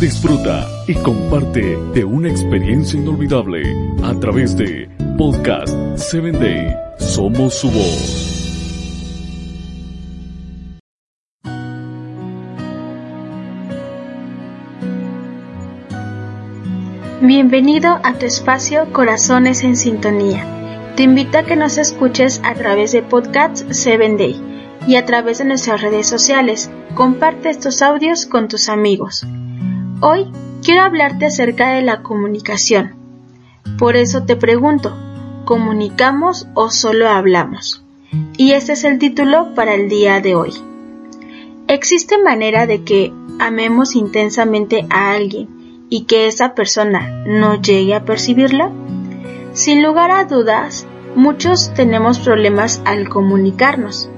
Disfruta y comparte de una experiencia inolvidable a través de Podcast 7 Day. Somos su voz. Bienvenido a tu espacio Corazones en Sintonía. Te invito a que nos escuches a través de Podcast 7 Day y a través de nuestras redes sociales. Comparte estos audios con tus amigos. Hoy quiero hablarte acerca de la comunicación. Por eso te pregunto, ¿comunicamos o solo hablamos? Y este es el título para el día de hoy. ¿Existe manera de que amemos intensamente a alguien y que esa persona no llegue a percibirlo? Sin lugar a dudas, muchos tenemos problemas al comunicarnos.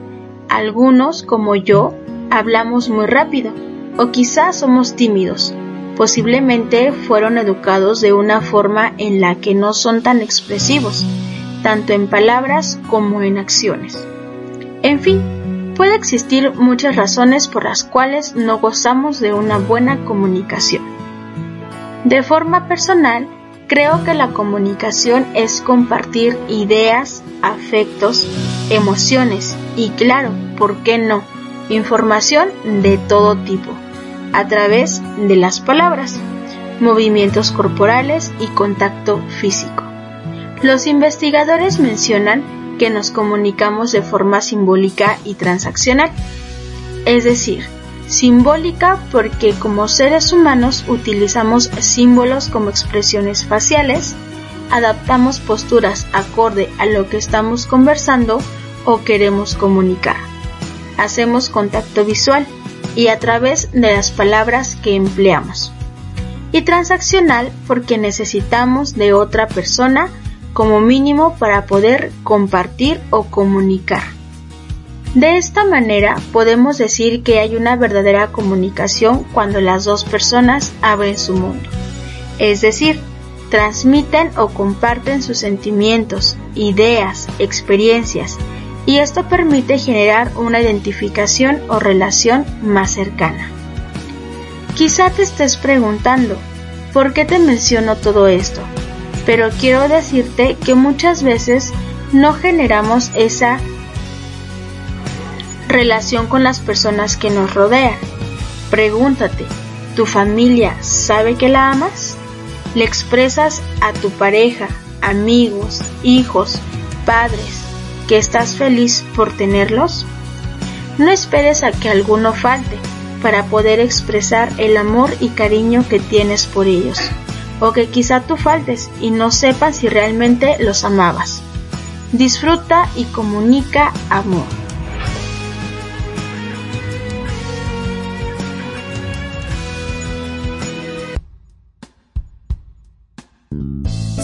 Algunos, como yo, hablamos muy rápido o quizás somos tímidos. Posiblemente fueron educados de una forma en la que no son tan expresivos, tanto en palabras como en acciones. En fin, puede existir muchas razones por las cuales no gozamos de una buena comunicación. De forma personal, creo que la comunicación es compartir ideas, afectos, emociones y claro, ¿por qué no? Información de todo tipo, a través de las palabras, movimientos corporales y contacto físico. Los investigadores mencionan que nos comunicamos de forma simbólica y transaccional, es decir, Simbólica porque como seres humanos utilizamos símbolos como expresiones faciales, adaptamos posturas acorde a lo que estamos conversando o queremos comunicar. Hacemos contacto visual y a través de las palabras que empleamos. Y transaccional porque necesitamos de otra persona como mínimo para poder compartir o comunicar. De esta manera podemos decir que hay una verdadera comunicación cuando las dos personas abren su mundo, es decir, transmiten o comparten sus sentimientos, ideas, experiencias, y esto permite generar una identificación o relación más cercana. Quizá te estés preguntando, ¿por qué te menciono todo esto? Pero quiero decirte que muchas veces no generamos esa relación con las personas que nos rodean. Pregúntate, ¿tu familia sabe que la amas? ¿Le expresas a tu pareja, amigos, hijos, padres que estás feliz por tenerlos? No esperes a que alguno falte para poder expresar el amor y cariño que tienes por ellos, o que quizá tú faltes y no sepas si realmente los amabas. Disfruta y comunica amor.